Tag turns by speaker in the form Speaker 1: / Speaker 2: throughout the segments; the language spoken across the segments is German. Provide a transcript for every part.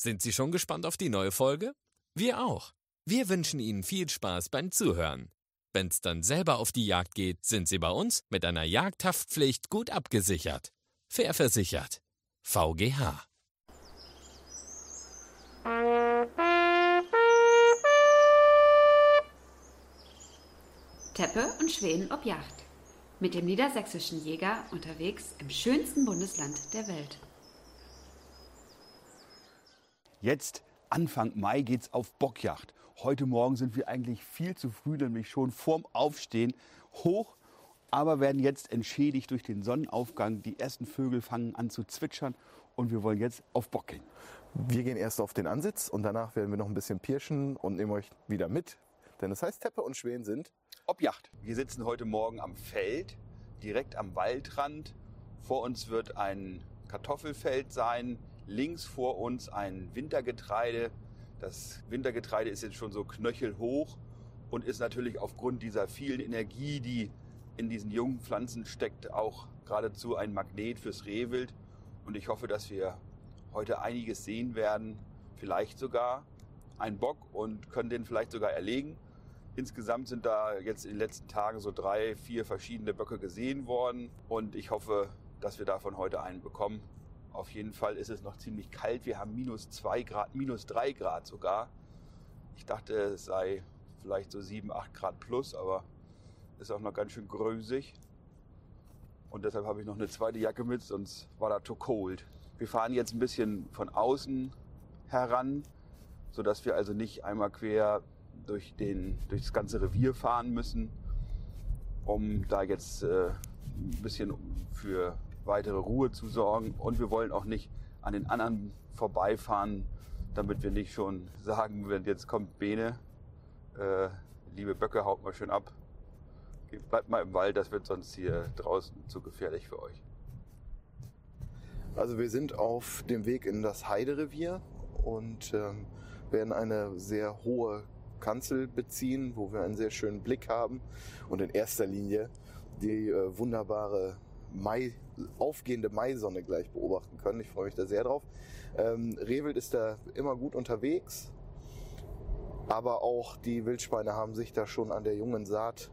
Speaker 1: Sind Sie schon gespannt auf die neue Folge? Wir auch. Wir wünschen Ihnen viel Spaß beim Zuhören. Wenn's dann selber auf die Jagd geht, sind Sie bei uns mit einer Jagdhaftpflicht gut abgesichert. Fair versichert. VGH.
Speaker 2: Teppe und Schweden ob Jagd. Mit dem niedersächsischen Jäger unterwegs im schönsten Bundesland der Welt.
Speaker 3: Jetzt, Anfang Mai, geht's auf Bockjagd. Heute Morgen sind wir eigentlich viel zu früh, nämlich schon vorm Aufstehen hoch, aber werden jetzt entschädigt durch den Sonnenaufgang. Die ersten Vögel fangen an zu zwitschern und wir wollen jetzt auf Bock gehen.
Speaker 4: Wir gehen erst auf den Ansitz und danach werden wir noch ein bisschen pirschen und nehmen euch wieder mit. Denn es heißt, Teppe und Schweden sind
Speaker 3: Objacht. Wir sitzen heute Morgen am Feld, direkt am Waldrand. Vor uns wird ein Kartoffelfeld sein, links vor uns ein Wintergetreide. Das Wintergetreide ist jetzt schon so knöchelhoch und ist natürlich aufgrund dieser vielen Energie, die in diesen jungen Pflanzen steckt, auch geradezu ein Magnet fürs Rehwild. Und ich hoffe, dass wir heute einiges sehen werden, vielleicht sogar einen Bock und können den vielleicht sogar erlegen. Insgesamt sind da jetzt in den letzten Tagen so drei, vier verschiedene Böcke gesehen worden und ich hoffe, dass wir davon heute einen bekommen. Auf jeden Fall ist es noch ziemlich kalt. Wir haben minus zwei Grad, minus drei Grad sogar. Ich dachte, es sei vielleicht so sieben, acht Grad plus, aber ist auch noch ganz schön grösig. Und deshalb habe ich noch eine zweite Jacke mit, sonst war da too cold. Wir fahren jetzt ein bisschen von außen heran, sodass wir also nicht einmal quer durch, den, durch das ganze Revier fahren müssen, um da jetzt äh, ein bisschen für weitere Ruhe zu sorgen. Und wir wollen auch nicht an den anderen vorbeifahren, damit wir nicht schon sagen, wenn jetzt kommt Bene, äh, liebe Böcke, haut mal schön ab. Bleibt mal im Wald, das wird sonst hier draußen zu gefährlich für euch.
Speaker 4: Also wir sind auf dem Weg in das Heiderevier und ähm, werden eine sehr hohe Kanzel beziehen, wo wir einen sehr schönen Blick haben und in erster Linie die äh, wunderbare Mai, aufgehende Maisonne gleich beobachten können. Ich freue mich da sehr drauf. Ähm, Rehwild ist da immer gut unterwegs, aber auch die Wildschweine haben sich da schon an der jungen Saat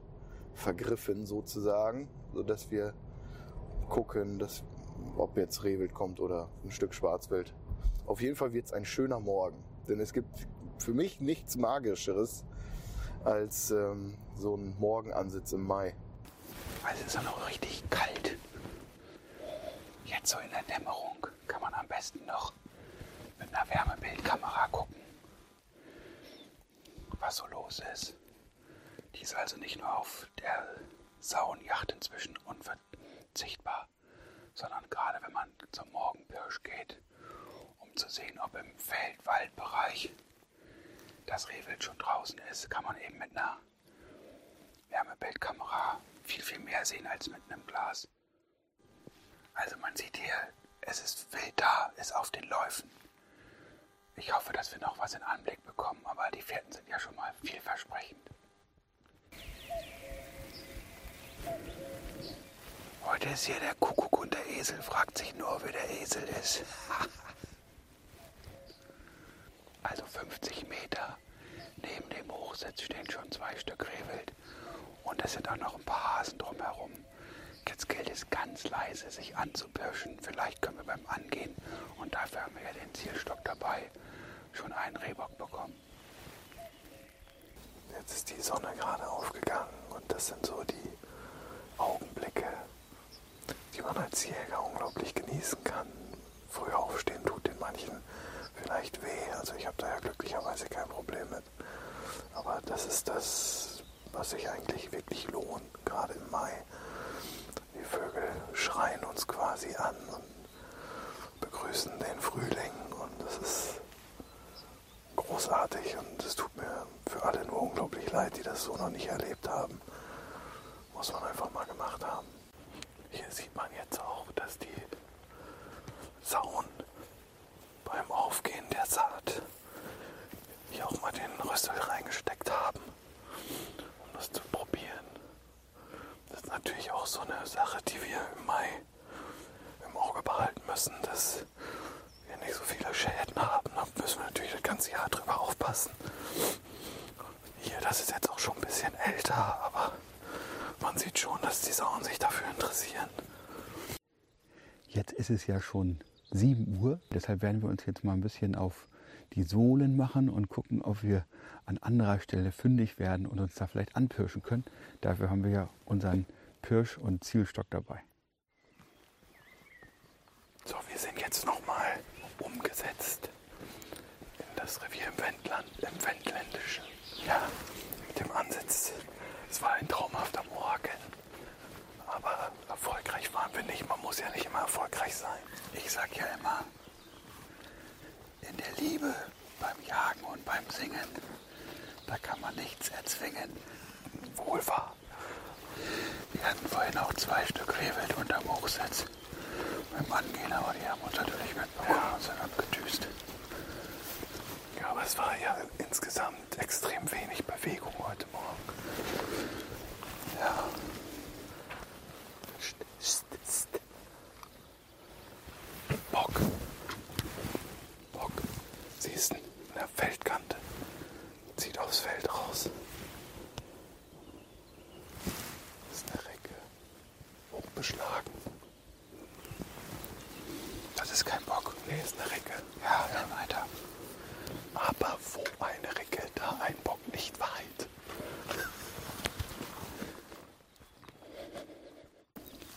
Speaker 4: vergriffen sozusagen, so dass wir gucken, dass, ob jetzt Rehwild kommt oder ein Stück Schwarzwild. Auf jeden Fall wird es ein schöner Morgen, denn es gibt für mich nichts Magischeres als ähm, so ein Morgenansitz im Mai.
Speaker 5: Also es ist ja noch richtig kalt. Jetzt so in der Dämmerung kann man am besten noch mit einer Wärmebildkamera gucken, was so los ist. Die ist also nicht nur auf der Sauenjacht inzwischen unverzichtbar, sondern gerade wenn man zum Morgenpirsch geht, um zu sehen, ob im Feld-Waldbereich das Rehwild schon draußen ist, kann man eben mit einer Wärmebildkamera viel, viel mehr sehen als mit einem Glas. Also man sieht hier, es ist wild da, ist auf den Läufen. Ich hoffe, dass wir noch was in Anblick bekommen, aber die Fährten sind ja schon mal vielversprechend. Heute ist hier der Kuckuck und der Esel, fragt sich nur, wer der Esel ist. also 50 Meter neben dem Hochsitz stehen schon zwei Stück Rehwild. Und es sind auch noch ein paar Hasen drumherum. Jetzt gilt es ganz leise, sich anzupirschen. Vielleicht können wir beim Angehen, und dafür haben wir ja den Zielstock dabei, schon einen Rehbock bekommen.
Speaker 4: Jetzt ist die Sonne gerade aufgegangen und das sind so die Augenblicke, die man als Jäger unglaublich genießen kann. Früh aufstehen tut den manchen vielleicht weh. Also ich habe da ja glücklicherweise kein Problem mit. Aber das ist das, was sich eigentlich wirklich lohnt, gerade im Mai. Vögel schreien uns quasi an und begrüßen den Frühling und das ist großartig und es tut mir für alle nur unglaublich leid, die das so noch nicht erlebt haben. Muss man einfach mal gemacht haben. Hier sieht man jetzt auch, dass die Sauen beim Aufgehen der Saat hier auch mal den Rüssel reingesteckt haben, um das zu probieren natürlich auch so eine Sache, die wir im Mai im Auge behalten müssen, dass wir nicht so viele Schäden haben. Da müssen wir natürlich das ganze Jahr drüber aufpassen.
Speaker 5: Hier, das ist
Speaker 6: jetzt auch schon ein bisschen älter, aber man sieht schon, dass die Sauen sich dafür interessieren.
Speaker 3: Jetzt ist
Speaker 5: es ja schon 7 Uhr, deshalb werden wir uns jetzt mal ein bisschen auf die Sohlen machen und gucken, ob wir an anderer Stelle fündig werden und uns da vielleicht anpirschen können. Dafür haben wir ja unseren Pirsch- und Zielstock dabei.
Speaker 6: So, wir sind jetzt nochmal umgesetzt in das Revier im Wendland, im Wendländischen. Ja, mit dem Ansitz. Es war ein traumhafter Morgen. Aber erfolgreich waren wir nicht. Man muss ja nicht immer erfolgreich sein.
Speaker 5: Ich sag ja immer, in der Liebe, beim Jagen und beim Singen, da kann man nichts erzwingen.
Speaker 6: Wohl wahr.
Speaker 5: Wir hatten vorhin auch zwei Stück Rehwild unterm Hochsitz beim Angehen, aber die haben uns natürlich mitbekommen und sind abgedüst.
Speaker 6: Ja, aber es war ja insgesamt extrem wenig Bewegung heute Morgen.
Speaker 5: Ja,
Speaker 6: Bock. Bock. Sie ist in der Feldkante. Zieht aufs Feld raus. Das ist eine Recke. Hochbeschlagen.
Speaker 5: das ist kein Bock.
Speaker 6: Nee, ist eine Recke.
Speaker 5: Ja, dann weiter.
Speaker 6: Aber wo eine Recke, da ein Bock nicht weit.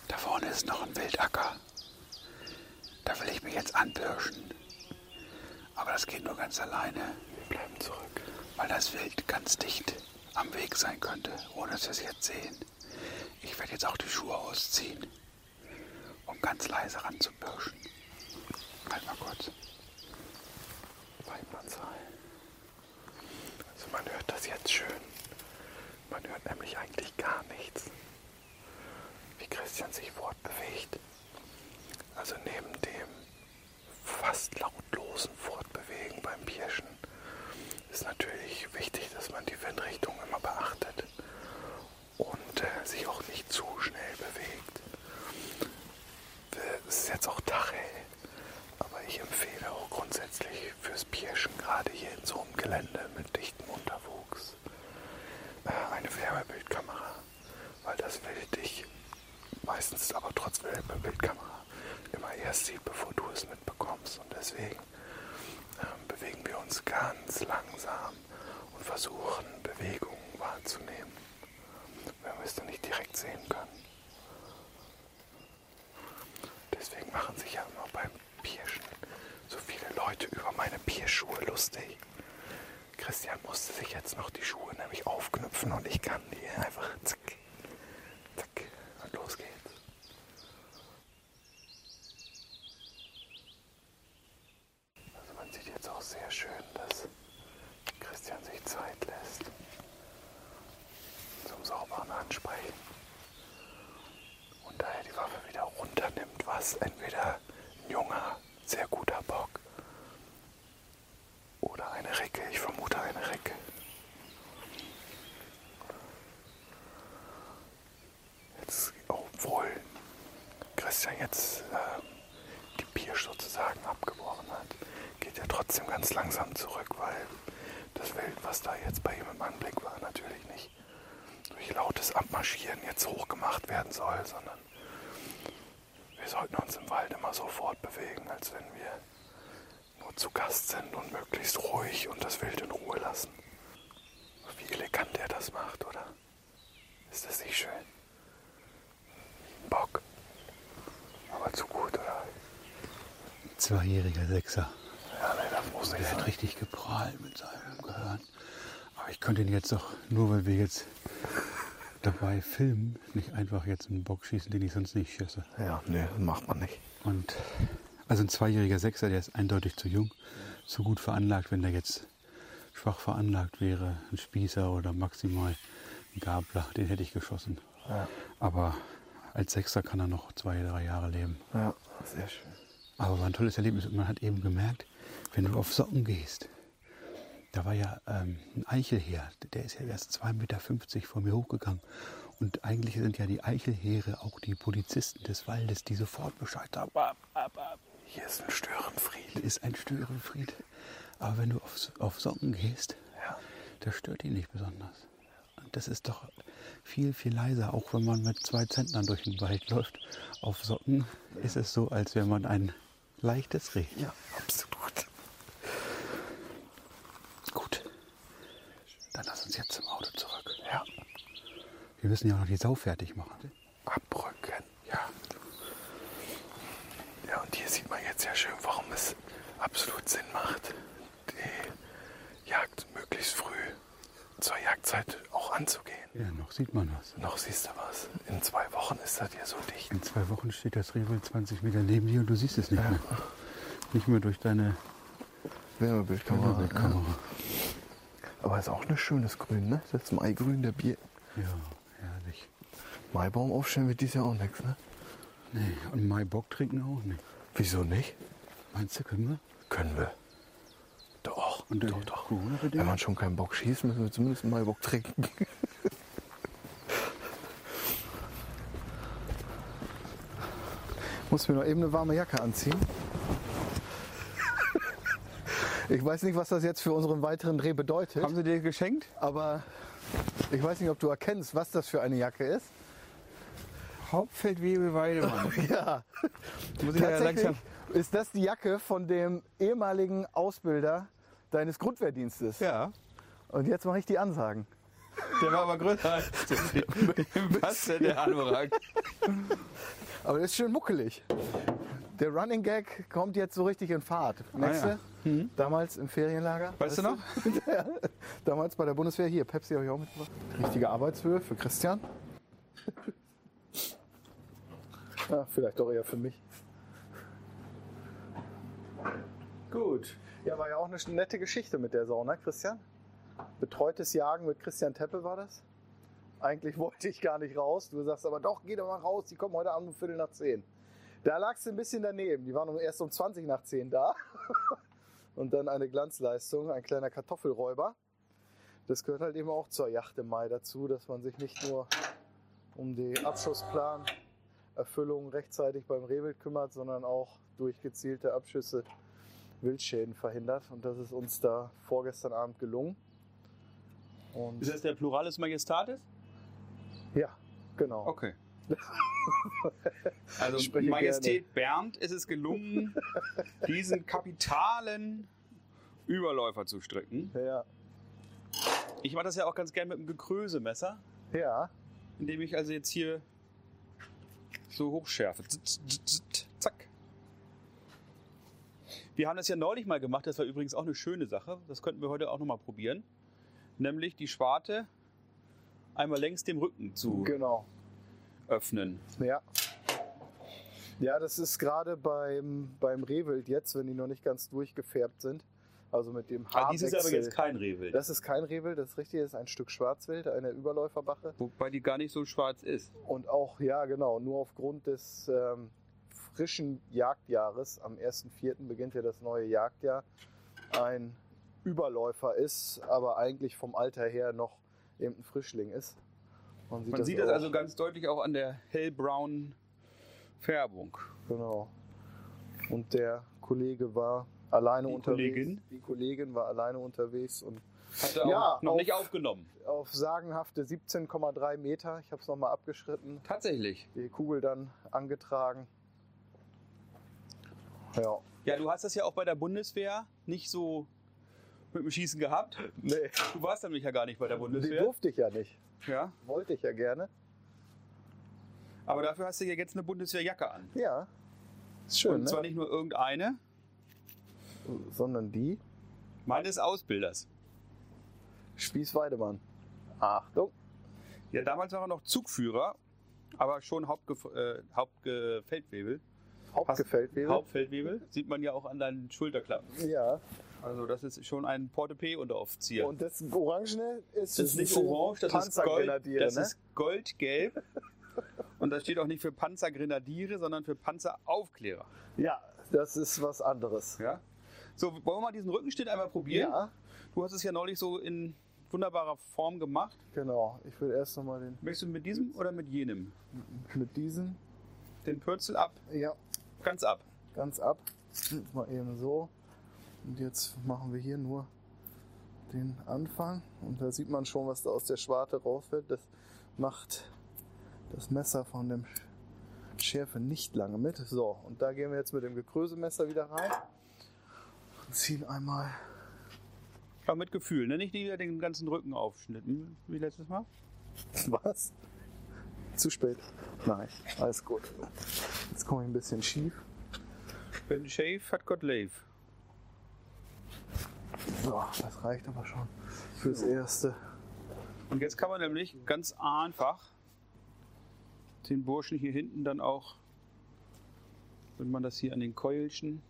Speaker 5: Da vorne ist noch ein Wildacker. Da will ich mich jetzt anpirschen. Aber das geht nur ganz alleine,
Speaker 6: Wir bleiben zurück.
Speaker 5: weil das Wild ganz dicht am Weg sein könnte, ohne dass wir es jetzt sehen. Ich werde jetzt auch die Schuhe ausziehen, um ganz leise ranzupirschen. Halt mal kurz.
Speaker 6: Weidmannsheil. Also man hört das jetzt schön. Man hört nämlich eigentlich gar nichts. Wie Christian sich fortbewegt. Also neben dem fast lautlosen Fortbewegen beim Pirschen ist natürlich wichtig, dass man die Windrichtung immer beachtet und äh, sich auch nicht zu schnell bewegt. Es ist jetzt auch Tachhell, aber ich empfehle auch grundsätzlich fürs Pirschen, gerade hier in so einem Gelände mit dichtem Unterwuchs, äh, eine Wärmebildkamera, weil das Wild dich meistens aber trotz Wärmebildkamera immer erst sieht, bevor du es mitbekommst. Und deswegen bewegen wir uns ganz langsam und versuchen, Bewegungen wahrzunehmen, wenn wir es dann nicht direkt sehen können. Deswegen machen sich ja immer beim Pirschen so viele Leute über meine Pierschuhe lustig. Christian musste sich jetzt noch die Schuhe nämlich aufknüpfen und ich kann die einfach zack, und los geht's. Also man sieht jetzt auch sehr schön, dass Christian sich Zeit lässt zum sauberen Ansprechen und daher die Waffe wieder runternimmt, was entweder ein junger, sehr guter Bock oder eine Recke, ich vermute eine Recke. Jetzt, obwohl Christian jetzt ähm, die Pirsch sozusagen abgebrochen hat, geht er trotzdem ganz langsam zurück, weil das Wild, was da jetzt bei ihm im Anblick war, natürlich nicht durch lautes Abmarschieren jetzt hochgemacht werden soll, sondern wir sollten uns im Wald immer so fortbewegen, als wenn wir zu Gast sind und möglichst ruhig und das Wild in Ruhe lassen. Wie elegant er das macht, oder? Ist das nicht schön? Bock. Aber zu gut, oder?
Speaker 5: Zweijähriger Sechser.
Speaker 6: Ja, nee, das muss nicht
Speaker 5: Der hat
Speaker 6: sein.
Speaker 5: richtig geprahlt mit seinem Gehirn. Aber ich könnte ihn jetzt doch, nur weil wir jetzt dabei filmen, nicht einfach jetzt einen Bock schießen, den ich sonst nicht schieße.
Speaker 6: Ja, nee, macht man nicht.
Speaker 5: Und also ein zweijähriger Sechser, der ist eindeutig zu jung, zu gut veranlagt, wenn der jetzt schwach veranlagt wäre, ein Spießer oder maximal ein Gabler, den hätte ich geschossen.
Speaker 6: Ja,
Speaker 5: Aber als Sechser kann er noch zwei, drei Jahre leben.
Speaker 6: ja sehr schön.
Speaker 5: Aber war ein tolles Erlebnis. Und man hat eben gemerkt, wenn du auf Socken gehst, da war ja ähm, ein Eichelheer, der ist ja erst 2,50 Meter vor mir hochgegangen. Und eigentlich sind ja die Eichelheere auch die Polizisten des Waldes, die sofort Bescheid sagen. Ab, ab, ab.
Speaker 6: Hier ist ein Störenfried.
Speaker 5: ist ein Störenfried. Aber wenn du auf, auf Socken gehst,
Speaker 6: Ja.
Speaker 5: das stört ihn nicht besonders. das ist doch viel, viel leiser. Auch wenn man mit zwei Zentnern durch den Wald läuft. Auf Socken ist es so, als wäre man ein leichtes Reh.
Speaker 4: Ja, absolut.
Speaker 5: Gut. Dann lass uns jetzt zum Auto zurück. Ja. Wir müssen ja auch noch die Sau fertig machen.
Speaker 4: Abrücken, ja. Ja, und hier ja schön, warum es absolut Sinn macht, die Jagd möglichst früh zur Jagdzeit auch anzugehen.
Speaker 5: Ja, noch sieht man was.
Speaker 4: Noch siehst du was. In zwei Wochen ist das hier so dicht.
Speaker 5: In zwei Wochen steht das Rehwild 20 Meter neben dir und du siehst es nicht mehr. Nicht mehr durch deine
Speaker 4: Wärmebildkamera.
Speaker 5: Wärmebildkamera.
Speaker 4: Aber ist auch ein schönes Grün, ne? Das Maigrün der Bier.
Speaker 5: Ja, herrlich.
Speaker 4: Maibaum aufstellen wird dies Jahr auch nichts, ne?
Speaker 5: Nee, und Maibock trinken auch nicht.
Speaker 4: Wieso nicht?
Speaker 5: Meinst du, können wir?
Speaker 4: Können wir. Doch,
Speaker 5: Und
Speaker 4: doch, doch. Wenn man schon keinen Bock schießt, müssen wir zumindest einen Maibock trinken. Muss mir noch eben eine warme Jacke anziehen. Ich weiß nicht, was das jetzt für unseren weiteren Dreh bedeutet,
Speaker 3: Haben sie dir geschenkt?
Speaker 4: aber ich weiß nicht, ob du erkennst, was das für eine Jacke ist.
Speaker 3: Hauptfeldwebel Weidemann.
Speaker 4: Ja,
Speaker 3: Muss ich ja
Speaker 4: tatsächlich
Speaker 3: langsam.
Speaker 4: ist das die Jacke von dem ehemaligen Ausbilder deines Grundwehrdienstes.
Speaker 3: Ja,
Speaker 4: Und jetzt mache ich die Ansagen.
Speaker 3: der war aber größer als. Was denn der Anorak?
Speaker 4: Aber das ist schön muckelig. Der Running Gag kommt jetzt so richtig in Fahrt. Merkst
Speaker 3: ja.
Speaker 4: du? Damals im Ferienlager.
Speaker 3: Weißt du noch?
Speaker 4: ja, damals bei der Bundeswehr. Hier, Pepsi habe ich auch mitgebracht. Richtige Arbeitshöhe für Christian. ja, vielleicht doch eher für mich.
Speaker 3: Gut.
Speaker 4: Ja, war ja auch eine nette Geschichte mit der Sau, ne, Christian? Betreutes Jagen mit Christian Teppe war das. Eigentlich wollte ich gar nicht raus. Du sagst aber doch, geh doch mal raus, die kommen heute Abend um Viertel nach zehn. Da lagst du ein bisschen daneben. Die waren erst um 20 nach 10 da. Und dann eine Glanzleistung, ein kleiner Kartoffelräuber. Das gehört halt eben auch zur Yacht im Mai dazu, dass man sich nicht nur um die Abschussplan-Erfüllung rechtzeitig beim Rehwild kümmert, sondern auch durch gezielte Abschüsse Wildschäden verhindert. Und das ist uns da vorgestern Abend gelungen. Und
Speaker 3: Ist das der Pluralis Majestatis?
Speaker 4: ja, genau.
Speaker 3: Okay. Also Majestät Bernd ist es gelungen, diesen kapitalen Überläufer zu stricken.
Speaker 4: Ja,
Speaker 3: Ich mache das ja auch ganz gern mit einem Gekrösemesser,
Speaker 4: ja,
Speaker 3: indem ich also jetzt hier so hochschärfe. Zack. Wir haben das ja neulich mal gemacht, das war übrigens auch eine schöne Sache. Das könnten wir heute auch nochmal probieren. Nämlich die Schwarte einmal längs dem Rücken zu
Speaker 4: genau.
Speaker 3: öffnen.
Speaker 4: Ja. Ja, das ist gerade beim, beim Rehwild jetzt, wenn die noch nicht ganz durchgefärbt sind. Also mit dem
Speaker 3: Ah, dies ist aber jetzt kein Rehwild.
Speaker 4: Das ist kein Rehwild, das ist richtig, das ist ein Stück Schwarzwild, eine Überläuferbache.
Speaker 3: Wobei die gar nicht so schwarz ist.
Speaker 4: Und auch, ja genau, nur aufgrund des ähm, frischen Jagdjahres, am 1.4. beginnt ja das neue Jagdjahr, ein Überläufer ist, aber eigentlich vom Alter her noch eben ein Frischling ist. Man sieht,
Speaker 3: Man sieht das also ganz deutlich auch an der hellbraunen Färbung.
Speaker 4: Genau. Und der Kollege war alleine
Speaker 3: Die
Speaker 4: unterwegs.
Speaker 3: Kollegin?
Speaker 4: Die Kollegin war alleine unterwegs und
Speaker 3: Hatte auch
Speaker 4: Ja,
Speaker 3: noch
Speaker 4: auf-
Speaker 3: nicht aufgenommen.
Speaker 4: auf sagenhafte 17,3 Meter, ich habe es nochmal abgeschritten,
Speaker 3: Tatsächlich.
Speaker 4: die Kugel dann angetragen. Ja.
Speaker 3: Ja, du hast das ja auch bei der Bundeswehr nicht so mit dem Schießen gehabt.
Speaker 4: Nee,
Speaker 3: Du warst nämlich ja gar nicht bei der
Speaker 4: die
Speaker 3: Bundeswehr.
Speaker 4: durfte ich ja nicht.
Speaker 3: Ja.
Speaker 4: Wollte ich ja gerne.
Speaker 3: Aber dafür hast du ja jetzt eine Bundeswehrjacke an.
Speaker 4: Ja. Ist schön,
Speaker 3: Und zwar
Speaker 4: ne?
Speaker 3: nicht nur irgendeine,
Speaker 4: Sondern die
Speaker 3: meines Ausbilders.
Speaker 4: Spieß Weidemann. Achtung.
Speaker 3: Ja, damals war er noch Zugführer, aber schon Hauptgef äh, Hauptgefeldwebel.
Speaker 4: Hauptgefeldwebel.
Speaker 3: Hauptfeldwebel. Sieht man ja auch an deinen Schulterklappen.
Speaker 4: Ja.
Speaker 3: Also das ist schon ein Portepee-Unteroffizier.
Speaker 4: Und das Orangene ist,
Speaker 3: Das ist nicht orange, das ist Gold, das
Speaker 4: ne?
Speaker 3: ist goldgelb. Und das steht auch nicht für Panzergrenadiere, sondern für Panzeraufklärer.
Speaker 4: Ja, das ist was anderes.
Speaker 3: Ja? So, wollen wir mal diesen Rückenschnitt einmal probieren?
Speaker 4: Ja,
Speaker 3: Du hast es ja neulich so in wunderbarer Form gemacht.
Speaker 4: genau. Ich will erst nochmal den
Speaker 3: Möchtest du mit diesem oder mit jenem?
Speaker 4: mit diesen.
Speaker 3: Den Pürzel ab,
Speaker 4: Ja,
Speaker 3: ganz ab.
Speaker 4: ganz ab. Jetzt mal eben so. Und jetzt machen wir hier nur den Anfang. Und da sieht man schon, was da aus der Schwarte raus wird. Das macht das Messer von dem Schärfe nicht lange mit. So, und da gehen wir jetzt mit dem Gekrösemesser wieder rein. Ziehen einmal.
Speaker 3: Aber mit Gefühl, ne? Nicht wieder den ganzen Rücken aufschnitten, wie letztes Mal.
Speaker 4: Was? Zu spät. Nein, alles gut. Jetzt komme ich ein bisschen schief.
Speaker 3: Wenn Shave hat Gott Lave.
Speaker 4: So, das reicht aber schon fürs Erste.
Speaker 3: Und jetzt kann man nämlich ganz einfach den Burschen hier hinten dann auch, wenn man das hier an den Keulchen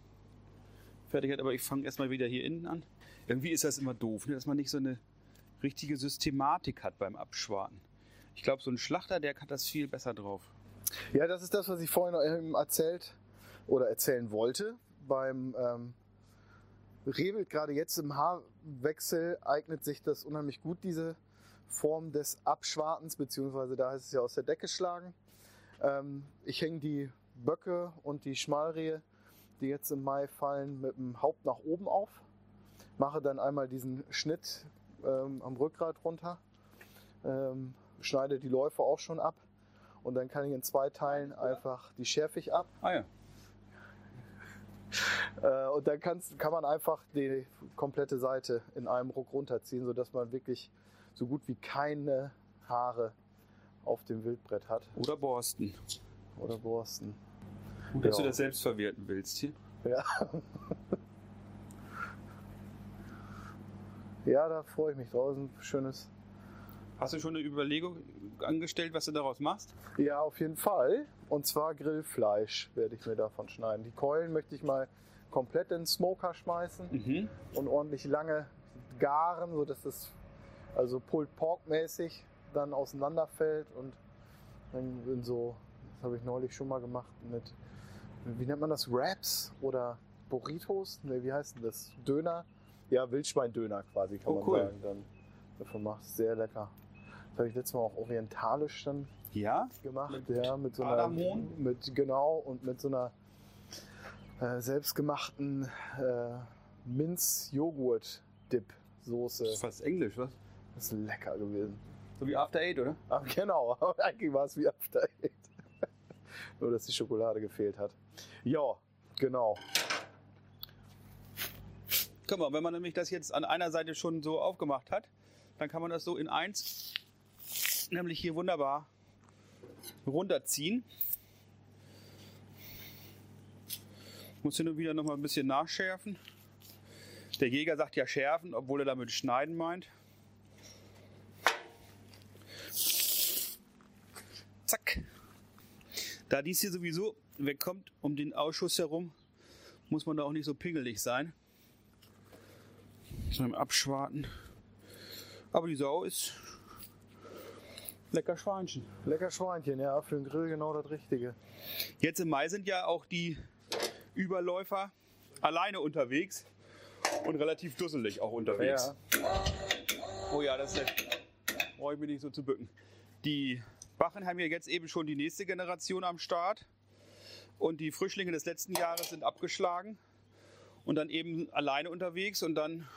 Speaker 3: fertig aber ich fange erstmal wieder hier innen an. Irgendwie ist das immer doof, ne? dass man nicht so eine richtige Systematik hat beim Abschwarten. Ich glaube, so ein Schlachter, der hat das viel besser drauf.
Speaker 4: Ja, das ist das, was ich vorhin erzählt oder erzählen wollte. Beim ähm, Rehwild, gerade jetzt im Haarwechsel, eignet sich das unheimlich gut, diese Form des Abschwartens, beziehungsweise da heißt es ja aus der Decke schlagen. Ähm, ich hänge die Böcke und die Schmalrehe, die jetzt im Mai fallen, mit dem Haupt nach oben auf. Mache dann einmal diesen Schnitt ähm, am Rückgrat runter. Ähm, schneide die Läufe auch schon ab. Und dann kann ich in zwei Teilen einfach die schärfe ich ab.
Speaker 3: Ah ja.
Speaker 4: Äh, und dann kann's, kann man einfach die komplette Seite in einem Ruck runterziehen, sodass man wirklich so gut wie keine Haare auf dem Wildbrett hat.
Speaker 3: Oder Borsten.
Speaker 4: Oder Borsten.
Speaker 3: Dass
Speaker 4: Ja.
Speaker 3: du das selbst verwerten willst hier.
Speaker 4: Ja. ja, da freue ich mich drauf. Ein schönes.
Speaker 3: Hast du schon eine Überlegung angestellt, was du daraus machst?
Speaker 4: Ja, auf jeden Fall. Und zwar Grillfleisch werde ich mir davon schneiden. Die Keulen möchte ich mal komplett in den Smoker schmeißen
Speaker 3: Mhm.
Speaker 4: und ordentlich lange garen, sodass es also Pulled Pork mäßig dann auseinanderfällt und dann in so, das habe ich neulich schon mal gemacht mit, wie nennt man das, Wraps oder Burritos? Ne, wie heißt denn das? Döner? Ja, Wildschweindöner quasi kann
Speaker 3: Oh,
Speaker 4: man
Speaker 3: cool.
Speaker 4: sagen. Dann davon macht sehr lecker. Das habe ich letztes Mal auch orientalisch dann
Speaker 3: Ja?
Speaker 4: gemacht,
Speaker 3: Mit
Speaker 4: ja, mit so einer, mit genau und mit so einer äh, selbstgemachten äh, Minz-Joghurt-Dip-Soße.
Speaker 3: Das ist fast Englisch, was?
Speaker 4: Das ist lecker gewesen.
Speaker 3: So wie After Eight, oder?
Speaker 4: Ah, genau, aber eigentlich war es wie After Eight. Nur, dass die Schokolade gefehlt hat. Ja, genau.
Speaker 3: Guck mal, wenn man nämlich das jetzt an einer Seite schon so aufgemacht hat, dann kann man das so in eins, nämlich hier wunderbar runterziehen. Muss hier nur wieder noch mal ein bisschen nachschärfen. Der Jäger sagt ja schärfen, obwohl er damit schneiden meint. Zack. Da dies hier sowieso wegkommt um den Ausschuss herum, muss man da auch nicht so pingelig sein. So im Abschwarten. Aber die Sau ist lecker Schweinchen.
Speaker 4: Lecker Schweinchen, ja, für den Grill genau das Richtige.
Speaker 3: Jetzt im Mai sind ja auch die Überläufer alleine unterwegs und relativ dusselig auch unterwegs. Oh ja, das ist brauche ich mir nicht so zu bücken. Die Bachen haben ja jetzt eben schon die nächste Generation am Start und die Frischlinge des letzten Jahres sind abgeschlagen und dann eben alleine unterwegs und dann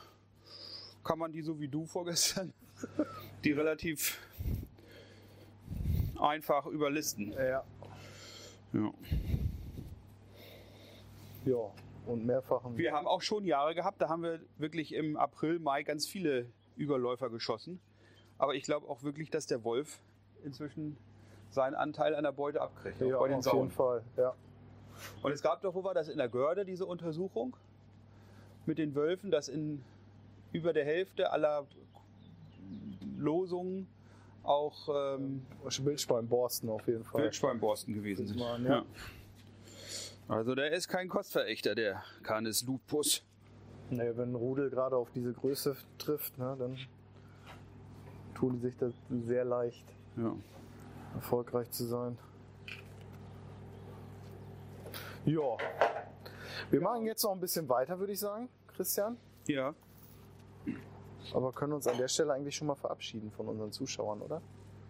Speaker 3: kann man die so wie du vorgestern, die relativ einfach überlisten.
Speaker 4: Ja.
Speaker 3: Ja.
Speaker 4: Ja, und mehrfachen.
Speaker 3: Wir haben auch schon Jahre gehabt, da haben wir wirklich im April, Mai ganz viele Überläufer geschossen. Aber ich glaube auch wirklich, dass der Wolf inzwischen seinen Anteil an der Beute abkriegt.
Speaker 4: ja,
Speaker 3: bei den
Speaker 4: auf
Speaker 3: Sauen.
Speaker 4: jeden Fall. Ja.
Speaker 3: Und es gab doch, wo war das, in der Görde, diese Untersuchung mit den Wölfen, dass in über der Hälfte aller Losungen auch ähm,
Speaker 4: Wildschwein-Borsten auf jeden Fall.
Speaker 3: Wildschweinborsten gewesen sind.
Speaker 4: Waren, ja.
Speaker 3: Also der ist kein Kostverächter, der Canis lupus.
Speaker 4: Nee, wenn ein Rudel gerade auf diese Größe trifft, ne, dann tun die sich das sehr leicht,
Speaker 3: Ja.
Speaker 4: erfolgreich zu sein. Ja. Wir machen jetzt noch ein bisschen weiter, würde ich sagen, Christian.
Speaker 3: ja.
Speaker 4: Aber können uns an der Stelle eigentlich schon mal verabschieden von unseren Zuschauern, oder?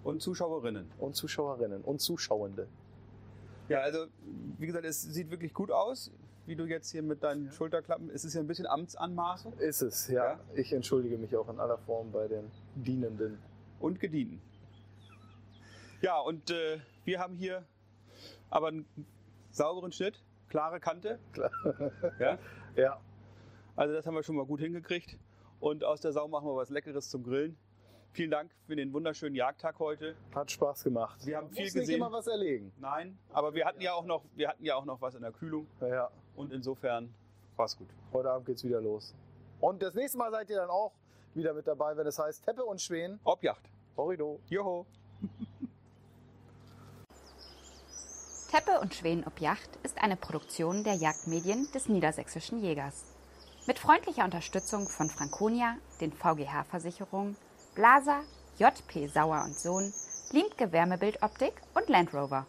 Speaker 3: Und Zuschauerinnen.
Speaker 4: Und Zuschauerinnen und Zuschauende.
Speaker 3: Ja, also wie gesagt, es sieht wirklich gut aus. wie du jetzt hier mit deinen Schulterklappen. Es ist ja ein bisschen Amtsanmaßung
Speaker 4: Ist es, ja.
Speaker 3: Ja?
Speaker 4: Ich entschuldige mich auch in aller Form bei den Dienenden.
Speaker 3: und gedienten. Ja, und äh, wir haben hier aber einen sauberen Schnitt, klare Kante.
Speaker 4: Klar.
Speaker 3: Ja?
Speaker 4: Ja,
Speaker 3: Also das haben wir schon mal gut hingekriegt. Und aus der Sau machen wir was Leckeres zum Grillen. Vielen Dank für den wunderschönen Jagdtag heute.
Speaker 4: hat Spaß gemacht.
Speaker 3: Wir haben viel
Speaker 4: muss nicht
Speaker 3: gesehen.
Speaker 4: immer was erlegen.
Speaker 3: Nein, aber wir hatten ja auch noch, wir hatten ja auch noch was in der Kühlung
Speaker 4: Ja,
Speaker 3: und insofern war es gut.
Speaker 4: heute Abend geht's wieder los. Und das nächste Mal seid ihr dann auch wieder mit dabei, wenn es heißt Teppe und Schweden.
Speaker 3: Objacht.
Speaker 4: Horrido.
Speaker 3: Joho.
Speaker 2: Teppe und Schweden ob Yacht ist eine Produktion der Jagdmedien des Niedersächsischen Jägers. Mit freundlicher Unterstützung von Franconia, den VGH-Versicherungen, Blaser, JP Sauer und Sohn, Limke Wärmebildoptik und Land Rover.